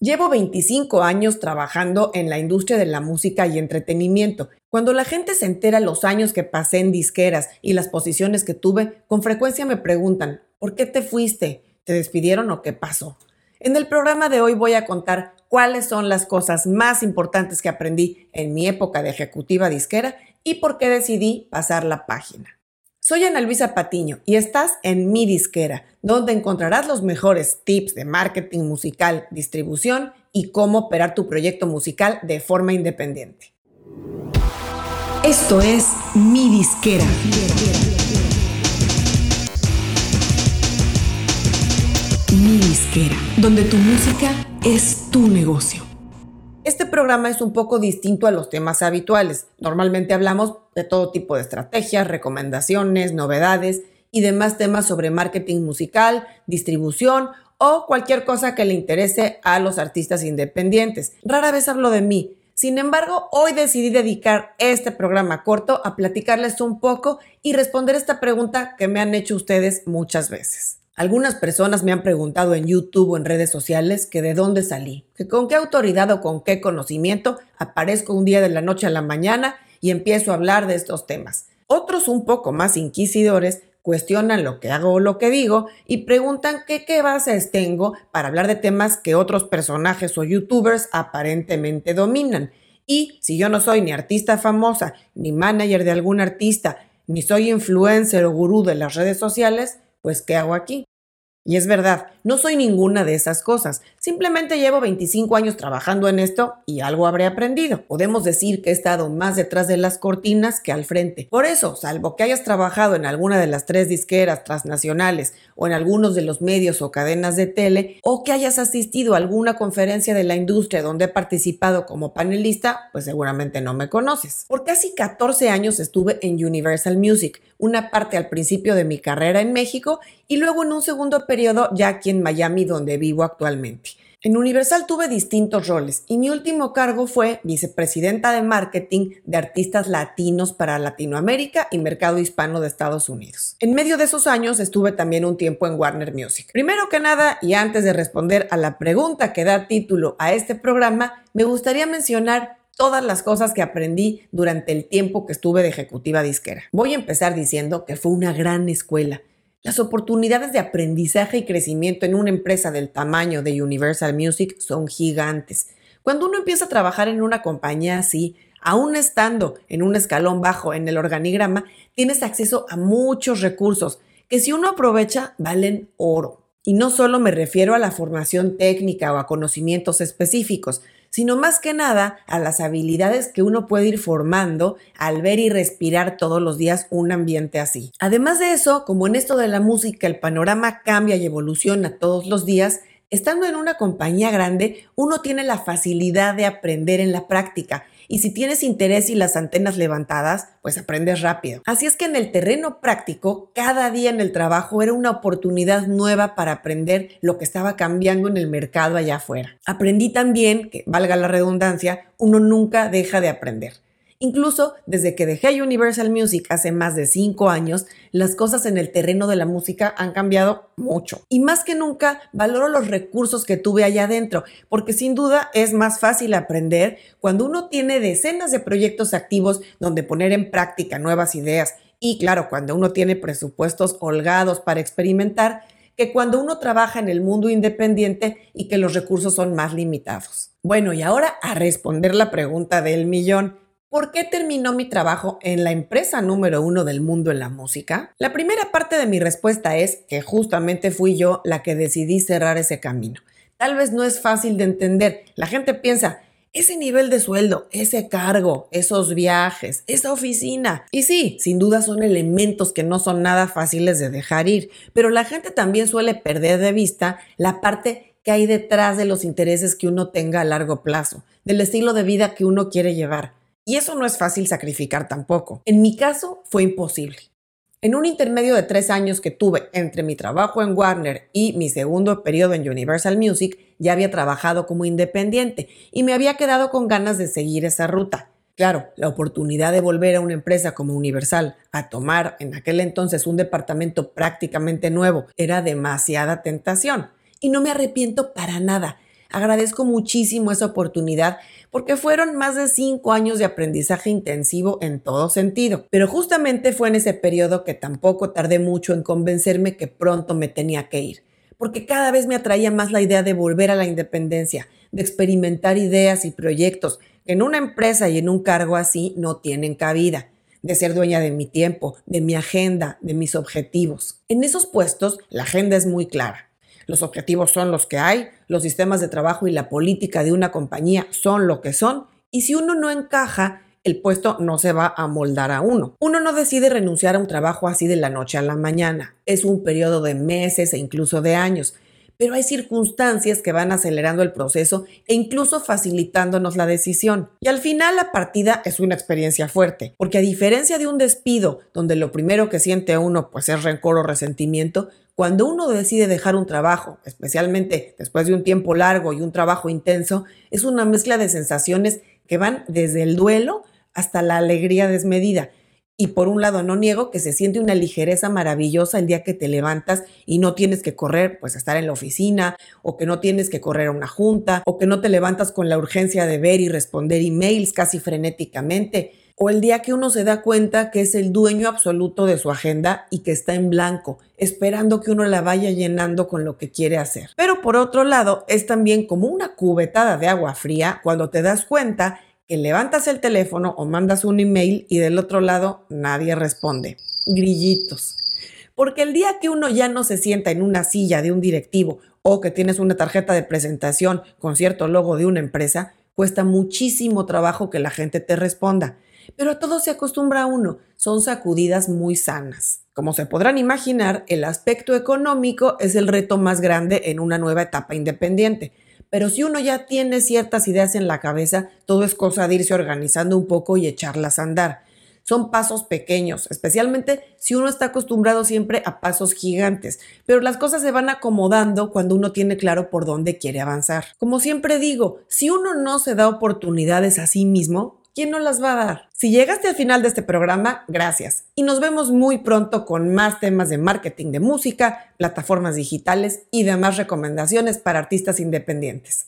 Llevo 25 años trabajando en la industria de la música y entretenimiento. Cuando la gente se entera los años que pasé en disqueras y las posiciones que tuve, con frecuencia me preguntan, ¿por qué te fuiste? ¿Te despidieron o qué pasó? En el programa de hoy voy a contar cuáles son las cosas más importantes que aprendí en mi época de ejecutiva disquera y por qué decidí pasar la página. Soy Ana Luisa Patiño y estás en mi disquera, donde encontrarás los mejores tips de marketing musical, distribución y cómo operar tu proyecto musical de forma independiente. Esto es mi disquera. Mi disquera, donde tu música es tu negocio. Este programa es un poco distinto a los temas habituales. Normalmente hablamos de todo tipo de estrategias, recomendaciones, novedades y demás temas sobre marketing musical, distribución o cualquier cosa que le interese a los artistas independientes. Rara vez hablo de mí. Sin embargo, hoy decidí dedicar este programa corto a platicarles un poco y responder esta pregunta que me han hecho ustedes muchas veces. Algunas personas me han preguntado en YouTube o en redes sociales que de dónde salí, que con qué autoridad o con qué conocimiento aparezco un día de la noche a la mañana y empiezo a hablar de estos temas. Otros un poco más inquisidores cuestionan lo que hago o lo que digo y preguntan qué bases tengo para hablar de temas que otros personajes o youtubers aparentemente dominan. Y si yo no soy ni artista famosa, ni manager de algún artista, ni soy influencer o gurú de las redes sociales, pues ¿qué hago aquí? Y es verdad, no soy ninguna de esas cosas. Simplemente llevo 25 años trabajando en esto y algo habré aprendido. Podemos decir que he estado más detrás de las cortinas que al frente. Por eso, salvo que hayas trabajado en alguna de las tres disqueras transnacionales o en algunos de los medios o cadenas de tele, o que hayas asistido a alguna conferencia de la industria donde he participado como panelista, pues seguramente no me conoces. Por casi 14 años estuve en Universal Music, una parte al principio de mi carrera en México y luego en un segundo periodo ya aquí en Miami donde vivo actualmente. En Universal tuve distintos roles y mi último cargo fue vicepresidenta de marketing de artistas latinos para Latinoamérica y mercado hispano de Estados Unidos. En medio de esos años estuve también un tiempo en Warner Music. Primero que nada, y antes de responder a la pregunta que da título a este programa, me gustaría mencionar todas las cosas que aprendí durante el tiempo que estuve de ejecutiva disquera. Voy a empezar diciendo que fue una gran escuela las oportunidades de aprendizaje y crecimiento en una empresa del tamaño de Universal Music son gigantes. Cuando uno empieza a trabajar en una compañía así, aún estando en un escalón bajo en el organigrama, tienes acceso a muchos recursos que si uno aprovecha valen oro. Y no solo me refiero a la formación técnica o a conocimientos específicos, sino más que nada a las habilidades que uno puede ir formando al ver y respirar todos los días un ambiente así. Además de eso, como en esto de la música el panorama cambia y evoluciona todos los días, estando en una compañía grande, uno tiene la facilidad de aprender en la práctica y si tienes interés y las antenas levantadas, pues aprendes rápido. Así es que en el terreno práctico, cada día en el trabajo era una oportunidad nueva para aprender lo que estaba cambiando en el mercado allá afuera. Aprendí también que, valga la redundancia, uno nunca deja de aprender. Incluso desde que dejé Universal Music hace más de cinco años, las cosas en el terreno de la música han cambiado mucho. Y más que nunca, valoro los recursos que tuve allá adentro, porque sin duda es más fácil aprender cuando uno tiene decenas de proyectos activos donde poner en práctica nuevas ideas. Y claro, cuando uno tiene presupuestos holgados para experimentar, que cuando uno trabaja en el mundo independiente y que los recursos son más limitados. Bueno, y ahora a responder la pregunta del millón. ¿Por qué terminó mi trabajo en la empresa número uno del mundo en la música? La primera parte de mi respuesta es que justamente fui yo la que decidí cerrar ese camino. Tal vez no es fácil de entender. La gente piensa, ese nivel de sueldo, ese cargo, esos viajes, esa oficina. Y sí, sin duda son elementos que no son nada fáciles de dejar ir, pero la gente también suele perder de vista la parte que hay detrás de los intereses que uno tenga a largo plazo, del estilo de vida que uno quiere llevar. Y eso no es fácil sacrificar tampoco. En mi caso fue imposible. En un intermedio de tres años que tuve entre mi trabajo en Warner y mi segundo periodo en Universal Music, ya había trabajado como independiente y me había quedado con ganas de seguir esa ruta. Claro, la oportunidad de volver a una empresa como Universal a tomar en aquel entonces un departamento prácticamente nuevo era demasiada tentación. Y no me arrepiento para nada Agradezco muchísimo esa oportunidad porque fueron más de cinco años de aprendizaje intensivo en todo sentido. Pero justamente fue en ese periodo que tampoco tardé mucho en convencerme que pronto me tenía que ir, porque cada vez me atraía más la idea de volver a la independencia, de experimentar ideas y proyectos que en una empresa y en un cargo así no tienen cabida de ser dueña de mi tiempo, de mi agenda, de mis objetivos. En esos puestos, la agenda es muy clara. Los objetivos son los que hay, los sistemas de trabajo y la política de una compañía son lo que son, y si uno no encaja, el puesto no se va a moldar a uno. Uno no decide renunciar a un trabajo así de la noche a la mañana. Es un periodo de meses e incluso de años pero hay circunstancias que van acelerando el proceso e incluso facilitándonos la decisión. Y al final la partida es una experiencia fuerte, porque a diferencia de un despido, donde lo primero que siente uno pues es rencor o resentimiento, cuando uno decide dejar un trabajo, especialmente después de un tiempo largo y un trabajo intenso, es una mezcla de sensaciones que van desde el duelo hasta la alegría desmedida y por un lado, no niego que se siente una ligereza maravillosa el día que te levantas y no tienes que correr, pues estar en la oficina, o que no tienes que correr a una junta, o que no te levantas con la urgencia de ver y responder emails casi frenéticamente, o el día que uno se da cuenta que es el dueño absoluto de su agenda y que está en blanco, esperando que uno la vaya llenando con lo que quiere hacer. Pero por otro lado, es también como una cubetada de agua fría cuando te das cuenta que levantas el teléfono o mandas un email y del otro lado nadie responde. Grillitos. Porque el día que uno ya no se sienta en una silla de un directivo o que tienes una tarjeta de presentación con cierto logo de una empresa, cuesta muchísimo trabajo que la gente te responda. Pero a todo se acostumbra uno, son sacudidas muy sanas. Como se podrán imaginar, el aspecto económico es el reto más grande en una nueva etapa independiente pero si uno ya tiene ciertas ideas en la cabeza, todo es cosa de irse organizando un poco y echarlas a andar. Son pasos pequeños, especialmente si uno está acostumbrado siempre a pasos gigantes, pero las cosas se van acomodando cuando uno tiene claro por dónde quiere avanzar. Como siempre digo, si uno no se da oportunidades a sí mismo, ¿quién no las va a dar? Si llegaste al final de este programa, gracias. Y nos vemos muy pronto con más temas de marketing de música, plataformas digitales y demás recomendaciones para artistas independientes.